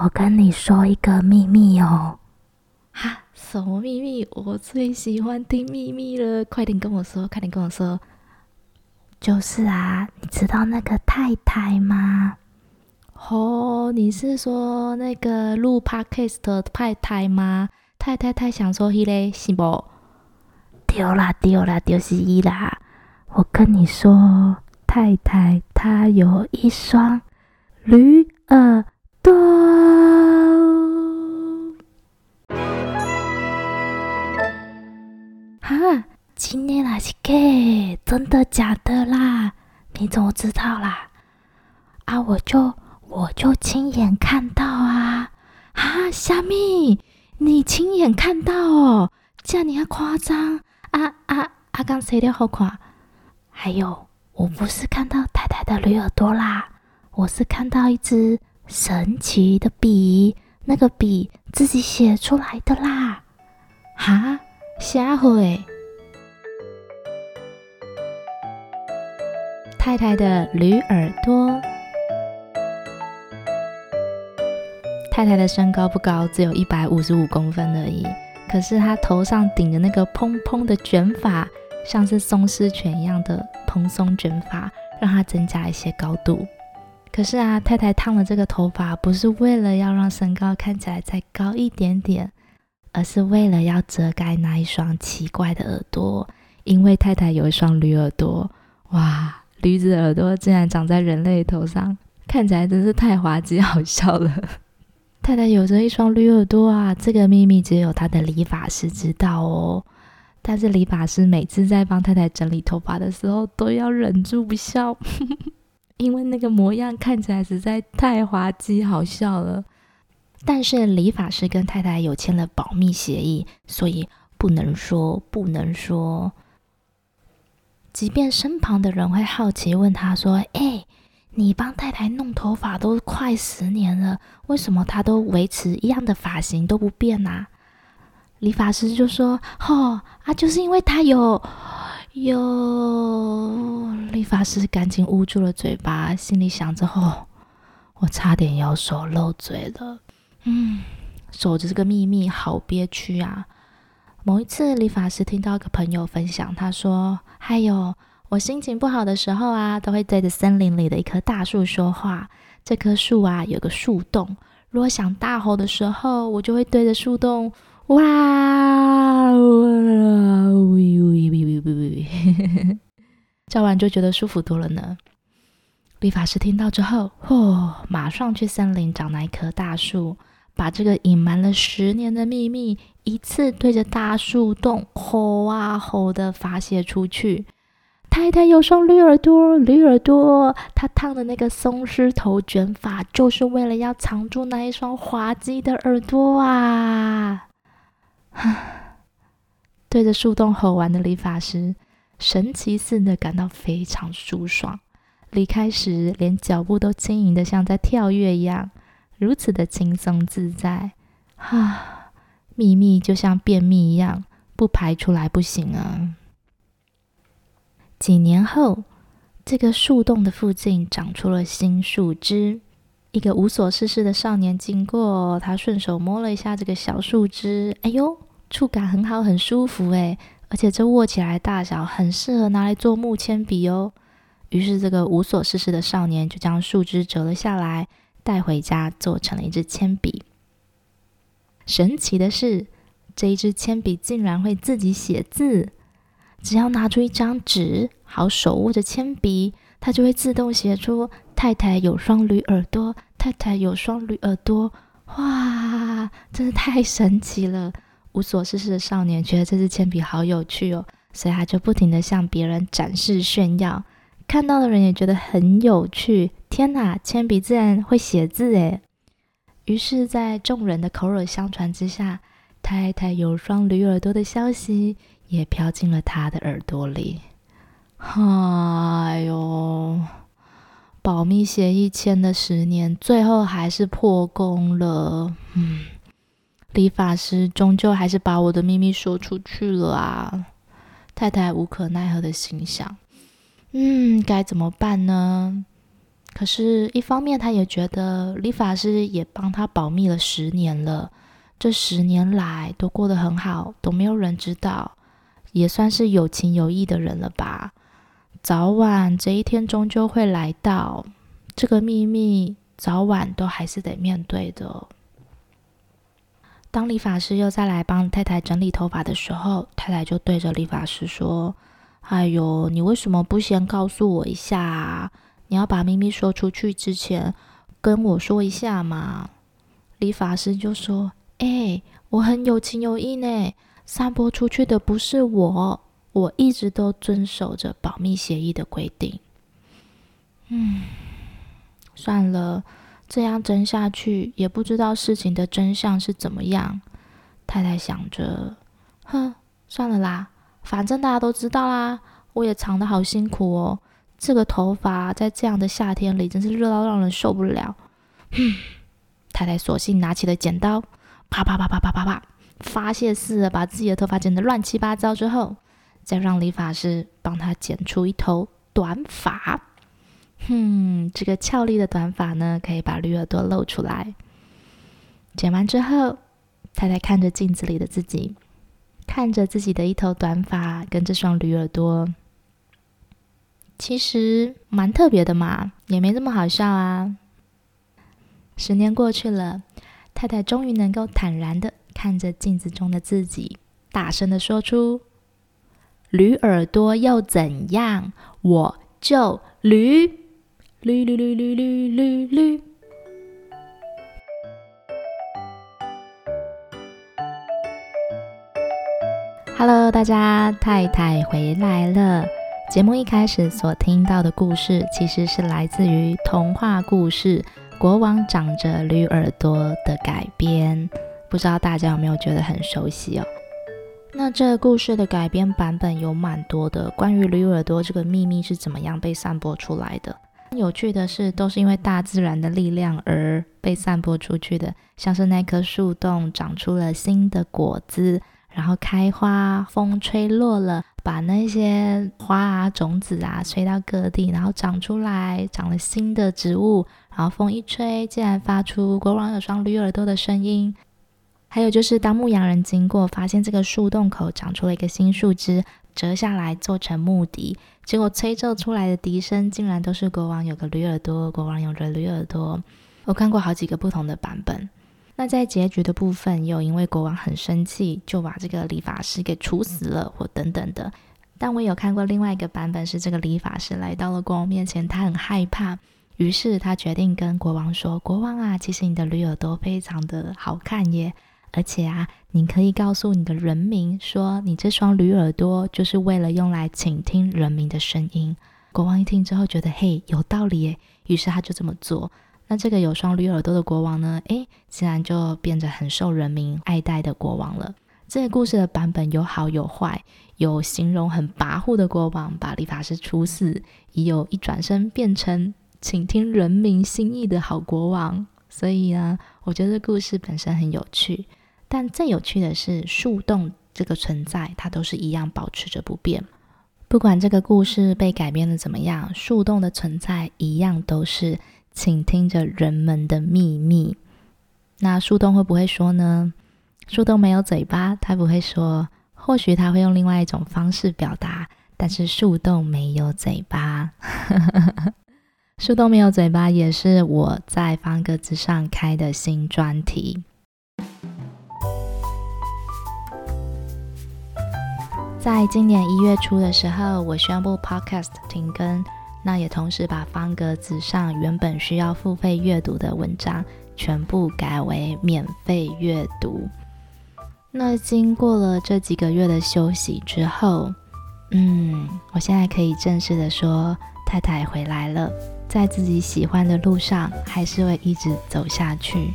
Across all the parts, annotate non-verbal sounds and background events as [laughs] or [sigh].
我跟你说一个秘密哦。哈，什么秘密？我最喜欢听秘密了，快点跟我说，快点跟我说。就是啊，你知道那个太太吗？哦，你是说那个录 podcast 的太太吗？太太太想说伊嘞，是不？丢啦丢啦，就是伊啦。我跟你说，太太她有一双驴耳朵。哈，今天那是假？真的假的啦？你怎么知道啦？啊，我就我就亲眼看到啊！啊，虾米？你亲眼看到哦？这样你还夸张？啊啊啊！刚谁的好看？还有，我不是看到太太的驴耳朵啦，我是看到一只神奇的笔，那个笔自己写出来的啦。哈，瞎会。太太的驴耳朵。太太的身高不高，只有一百五十五公分而已。可是她头上顶的那个蓬蓬的卷发。像是松狮犬一样的蓬松卷发，让它增加一些高度。可是啊，太太烫了这个头发，不是为了要让身高看起来再高一点点，而是为了要遮盖那一双奇怪的耳朵。因为太太有一双驴耳朵，哇，驴子耳朵竟然长在人类头上，看起来真是太滑稽好笑了。[laughs] 太太有着一双驴耳朵啊，这个秘密只有她的理发师知道哦。但是理发师每次在帮太太整理头发的时候，都要忍住不笑，因为那个模样看起来实在太滑稽好笑了。但是理发师跟太太有签了保密协议，所以不能说，不能说。即便身旁的人会好奇问他说：“哎，你帮太太弄头发都快十年了，为什么她都维持一样的发型都不变啊？”理发师就说：“哦啊，就是因为他有有。”理发师赶紧捂住了嘴巴，心里想着：“哦，我差点要说漏嘴了。”嗯，守着这个秘密好憋屈啊。某一次，理发师听到一个朋友分享，他说：“还有，我心情不好的时候啊，都会对着森林里的一棵大树说话。这棵树啊，有个树洞。如果想大吼的时候，我就会对着树洞。”哇叫完就觉得舒服多了呢。理发师听到之后，嚯，马上去森林找那一棵大树，把这个隐瞒了十年的秘密一次对着大树洞吼啊吼的发泄出去。太太有双驴耳朵，驴耳朵，她烫的那个松狮头卷发，就是为了要藏住那一双滑稽的耳朵啊！[sighs] 对着树洞吼完的理发师，神奇似的感到非常舒爽。离开时，连脚步都轻盈的像在跳跃一样，如此的轻松自在。哈，秘密就像便秘一样，不排出来不行啊。几年后，这个树洞的附近长出了新树枝。一个无所事事的少年经过，他顺手摸了一下这个小树枝，哎呦！触感很好，很舒服诶，而且这握起来大小很适合拿来做木铅笔哦。于是，这个无所事事的少年就将树枝折了下来，带回家做成了一支铅笔。神奇的是，这一支铅笔竟然会自己写字，只要拿出一张纸，好手握着铅笔，它就会自动写出“太太有双驴耳朵，太太有双驴耳朵”。哇，真是太神奇了！无所事事的少年觉得这支铅笔好有趣哦，所以他就不停地向别人展示炫耀，看到的人也觉得很有趣。天哪，铅笔自然会写字诶！于是，在众人的口耳相传之下，太太有双驴耳朵的消息也飘进了他的耳朵里。哎呦，保密协议签了十年，最后还是破功了。嗯。理发师终究还是把我的秘密说出去了啊！太太无可奈何的心想：“嗯，该怎么办呢？”可是，一方面他也觉得理发师也帮他保密了十年了，这十年来都过得很好，都没有人知道，也算是有情有义的人了吧。早晚这一天终究会来到，这个秘密早晚都还是得面对的。当理发师又再来帮太太整理头发的时候，太太就对着理发师说：“哎呦，你为什么不先告诉我一下啊？你要把秘密说出去之前，跟我说一下嘛。”理发师就说：“哎，我很有情有义呢，散播出去的不是我，我一直都遵守着保密协议的规定。”嗯，算了。这样争下去，也不知道事情的真相是怎么样。太太想着，哼，算了啦，反正大家都知道啦。我也藏得好辛苦哦，这个头发在这样的夏天里真是热到让人受不了。哼，太太索性拿起了剪刀，啪啪啪啪啪啪啪，发泄似的把自己的头发剪得乱七八糟之后，再让理发师帮她剪出一头短发。哼，这个俏丽的短发呢，可以把驴耳朵露出来。剪完之后，太太看着镜子里的自己，看着自己的一头短发跟这双驴耳朵，其实蛮特别的嘛，也没这么好笑啊。十年过去了，太太终于能够坦然的看着镜子中的自己，大声的说出：“驴耳朵又怎样？我就驴。”绿绿绿绿绿绿绿。Hello，大家，太太回来了。节目一开始所听到的故事，其实是来自于童话故事《国王长着驴耳朵》的改编。不知道大家有没有觉得很熟悉哦？那这个故事的改编版本有蛮多的，关于驴耳朵这个秘密是怎么样被散播出来的。有趣的是，都是因为大自然的力量而被散播出去的，像是那棵树洞长出了新的果子，然后开花，风吹落了，把那些花啊、种子啊吹到各地，然后长出来，长了新的植物，然后风一吹，竟然发出国王有双驴耳朵的声音。还有就是，当牧羊人经过，发现这个树洞口长出了一个新树枝。折下来做成木笛，结果吹奏出来的笛声竟然都是国王有个驴耳朵，国王有个驴耳朵。我看过好几个不同的版本。那在结局的部分，又因为国王很生气，就把这个理发师给处死了，或等等的。但我有看过另外一个版本，是这个理发师来到了国王面前，他很害怕，于是他决定跟国王说：“国王啊，其实你的驴耳朵非常的好看耶。”而且啊，你可以告诉你的人民说，你这双驴耳朵就是为了用来倾听人民的声音。国王一听之后觉得，嘿，有道理耶，于是他就这么做。那这个有双驴耳朵的国王呢，诶，自然就变得很受人民爱戴的国王了。这个故事的版本有好有坏，有形容很跋扈的国王把理发师处死，也有一转身变成倾听人民心意的好国王。所以呢，我觉得故事本身很有趣。但最有趣的是，树洞这个存在，它都是一样保持着不变。不管这个故事被改编的怎么样，树洞的存在一样都是倾听着人们的秘密。那树洞会不会说呢？树洞没有嘴巴，它不会说。或许它会用另外一种方式表达，但是树洞没有嘴巴。[laughs] 树洞没有嘴巴，也是我在方格子上开的新专题。在今年一月初的时候，我宣布 Podcast 停更，那也同时把方格子上原本需要付费阅读的文章全部改为免费阅读。那经过了这几个月的休息之后，嗯，我现在可以正式的说，太太回来了，在自己喜欢的路上，还是会一直走下去。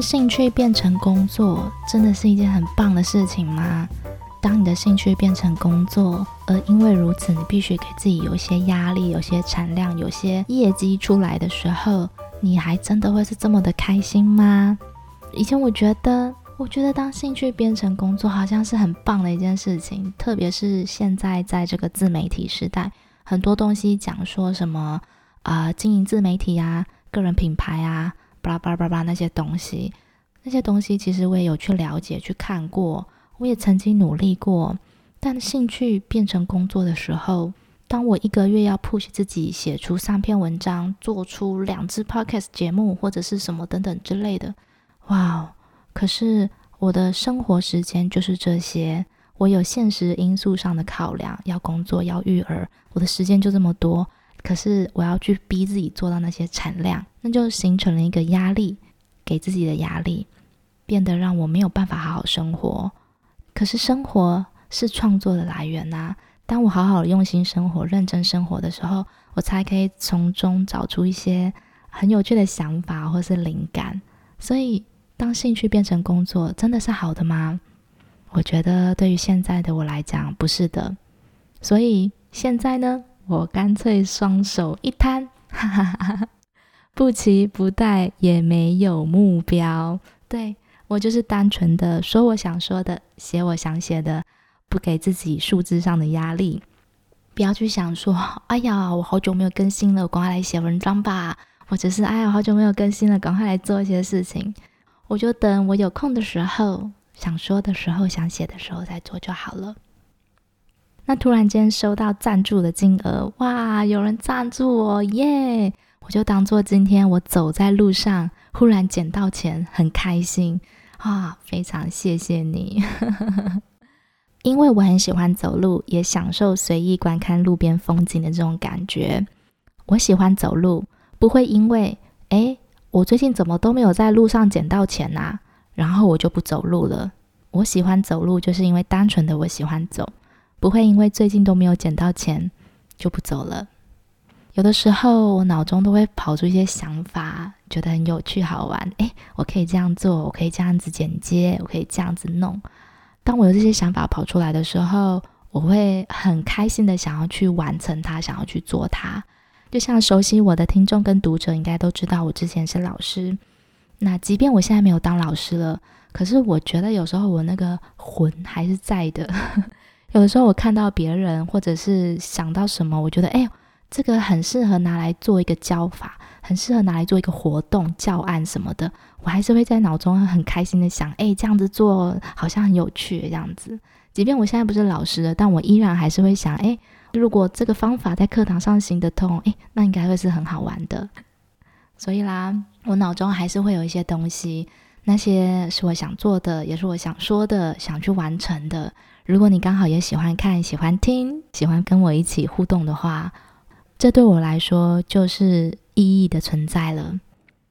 兴趣变成工作，真的是一件很棒的事情吗？当你的兴趣变成工作，而因为如此，你必须给自己有一些压力、有些产量、有些业绩出来的时候，你还真的会是这么的开心吗？以前我觉得我觉得当兴趣变成工作，好像是很棒的一件事情。特别是现在在这个自媒体时代，很多东西讲说什么啊、经营自媒体啊，个人品牌啊，巴拉巴拉巴拉那些东西，那些东西其实我也有去了解、去看过，我也曾经努力过。但兴趣变成工作的时候，当我一个月要 push 自己写出三篇文章，做出两支 podcast 节目，或者是什么等等之类的，哇！可是我的生活时间就是这些，我有现实因素上的考量，要工作，要育儿，我的时间就这么多。可是我要去逼自己做到那些产量，那就形成了一个压力，给自己的压力，变得让我没有办法好好生活。可是生活是创作的来源呐，当我好好用心生活、认真生活的时候，我才可以从中找出一些很有趣的想法或是灵感。所以。当兴趣变成工作，真的是好的吗？我觉得对于现在的我来讲，不是的。所以现在呢，我干脆双手一摊，哈哈哈哈，不期不待，也没有目标。对，我就是单纯的说我想说的，写我想写的，不给自己数字上的压力。不要去想说，哎呀，我好久没有更新了，赶快来写文章吧。或者是，哎呀，好久没有更新了，赶快来做一些事情。我就等我有空的时候，想说的时候，想写的时候再做就好了。那突然间收到赞助的金额，哇，有人赞助我耶！我就当做今天我走在路上，忽然捡到钱，很开心啊！非常谢谢你，[laughs] 因为我很喜欢走路，也享受随意观看路边风景的这种感觉。我喜欢走路，不会因为诶我最近怎么都没有在路上捡到钱呐？然后我就不走路了。我喜欢走路，就是因为单纯的我喜欢走，不会因为最近都没有捡到钱就不走了。有的时候我脑中都会跑出一些想法，觉得很有趣好玩。诶，我可以这样做，我可以这样子剪接，我可以这样子弄。当我有这些想法跑出来的时候，我会很开心的想要去完成它，想要去做它。就像熟悉我的听众跟读者应该都知道，我之前是老师。那即便我现在没有当老师了，可是我觉得有时候我那个魂还是在的。[laughs] 有的时候我看到别人，或者是想到什么，我觉得哎，这个很适合拿来做一个教法，很适合拿来做一个活动教案什么的，我还是会在脑中很开心的想，哎，这样子做好像很有趣这样子。即便我现在不是老师了，但我依然还是会想，哎。如果这个方法在课堂上行得通，诶，那应该会是很好玩的。所以啦，我脑中还是会有一些东西，那些是我想做的，也是我想说的，想去完成的。如果你刚好也喜欢看、喜欢听、喜欢跟我一起互动的话，这对我来说就是意义的存在了，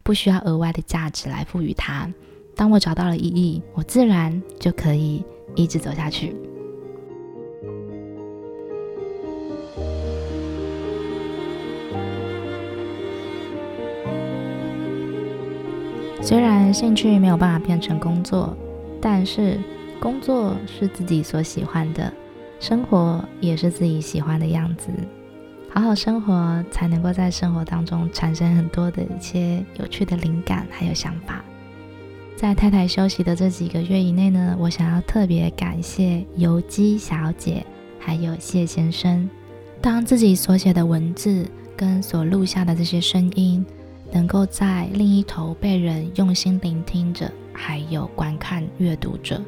不需要额外的价值来赋予它。当我找到了意义，我自然就可以一直走下去。虽然兴趣没有办法变成工作，但是工作是自己所喜欢的，生活也是自己喜欢的样子。好好生活，才能够在生活当中产生很多的一些有趣的灵感还有想法。在太太休息的这几个月以内呢，我想要特别感谢游姬小姐还有谢先生，当自己所写的文字跟所录下的这些声音。能够在另一头被人用心聆听着，还有观看阅读着，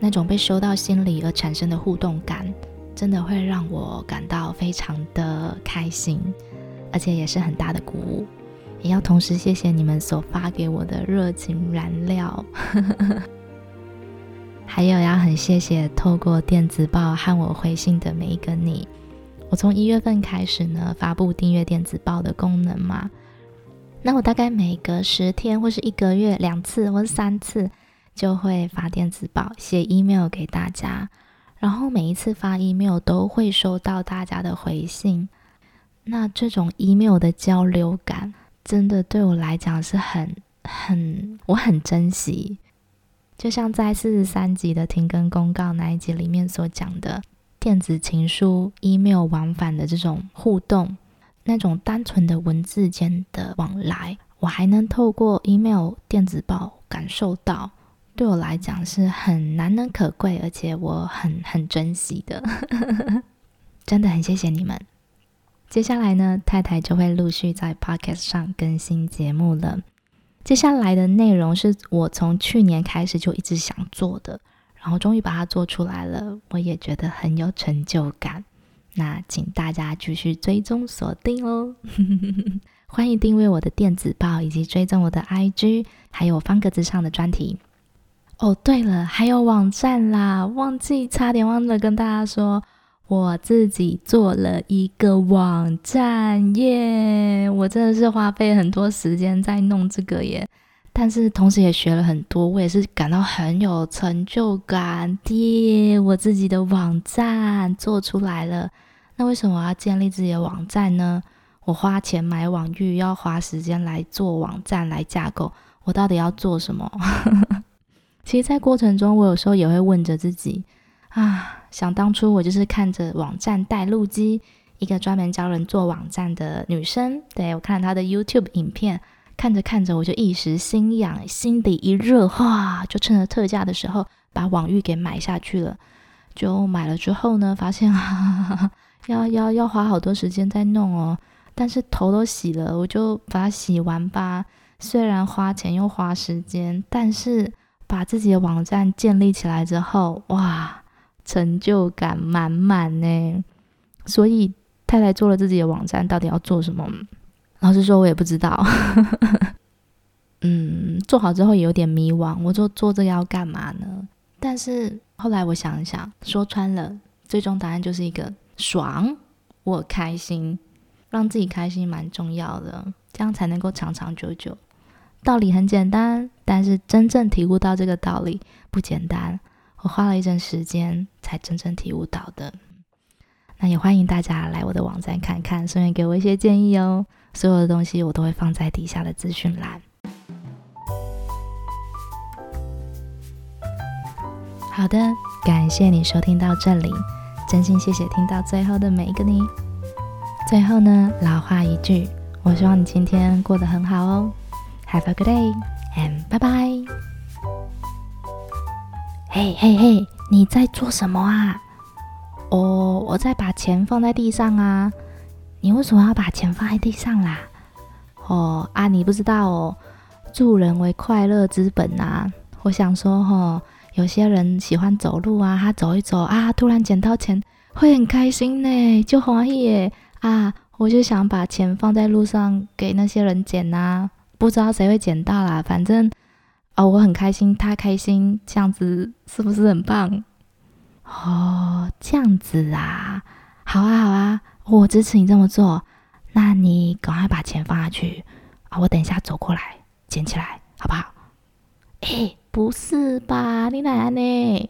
那种被收到心里而产生的互动感，真的会让我感到非常的开心，而且也是很大的鼓舞。也要同时谢谢你们所发给我的热情燃料，[laughs] 还有要很谢谢透过电子报和我回信的每一个你。我从一月份开始呢，发布订阅电子报的功能嘛。那我大概每隔十天或是一个月两次或三次，就会发电子报、写 email 给大家，然后每一次发 email 都会收到大家的回信。那这种 email 的交流感，真的对我来讲是很很我很珍惜。就像在四十三集的停更公告那一集里面所讲的，电子情书、email 往返的这种互动。那种单纯的文字间的往来，我还能透过 email 电子报感受到。对我来讲是很难能可贵，而且我很很珍惜的，真的很谢谢你们。接下来呢，太太就会陆续在 Podcast 上更新节目了。接下来的内容是我从去年开始就一直想做的，然后终于把它做出来了，我也觉得很有成就感。那请大家继续追踪锁定哦，[laughs] 欢迎订阅我的电子报，以及追踪我的 IG，还有方格子上的专题。哦，对了，还有网站啦，忘记差点忘了跟大家说。我自己做了一个网站耶，我真的是花费很多时间在弄这个耶，但是同时也学了很多，我也是感到很有成就感的。我自己的网站做出来了，那为什么我要建立自己的网站呢？我花钱买网域，要花时间来做网站来架构，我到底要做什么？[laughs] 其实，在过程中，我有时候也会问着自己。啊，想当初我就是看着网站带路机，一个专门教人做网站的女生。对，我看了她的 YouTube 影片，看着看着我就一时心痒，心底一热，哇，就趁着特价的时候把网域给买下去了。就买了之后呢，发现 [laughs] 啊，要要要花好多时间在弄哦。但是头都洗了，我就把它洗完吧。虽然花钱又花时间，但是把自己的网站建立起来之后，哇！成就感满满呢，所以太太做了自己的网站，到底要做什么？老实说，我也不知道。[laughs] 嗯，做好之后也有点迷惘，我就做这个要干嘛呢？但是后来我想一想，说穿了，最终答案就是一个爽，我开心，让自己开心蛮重要的，这样才能够长长久久。道理很简单，但是真正体悟到这个道理不简单。我花了一阵时间才真正体悟到的。那也欢迎大家来我的网站看看，顺便给我一些建议哦。所有的东西我都会放在底下的资讯栏。好的，感谢你收听到这里，真心谢谢听到最后的每一个你。最后呢，老话一句，我希望你今天过得很好哦。Have a good day and bye bye。嘿嘿嘿，你在做什么啊？哦，我在把钱放在地上啊。你为什么要把钱放在地上啦？哦啊，你不知道哦，助人为快乐之本啊。我想说哦，有些人喜欢走路啊，他走一走啊，突然捡到钱，会很开心呢，就欢喜耶啊。我就想把钱放在路上给那些人捡啊，不知道谁会捡到啦，反正。哦，我很开心，他开心，这样子是不是很棒？哦，这样子啊，好啊，好啊，我支持你这么做。那你赶快把钱放下去啊，我等一下走过来捡起来，好不好？诶，不是吧，你奶奶？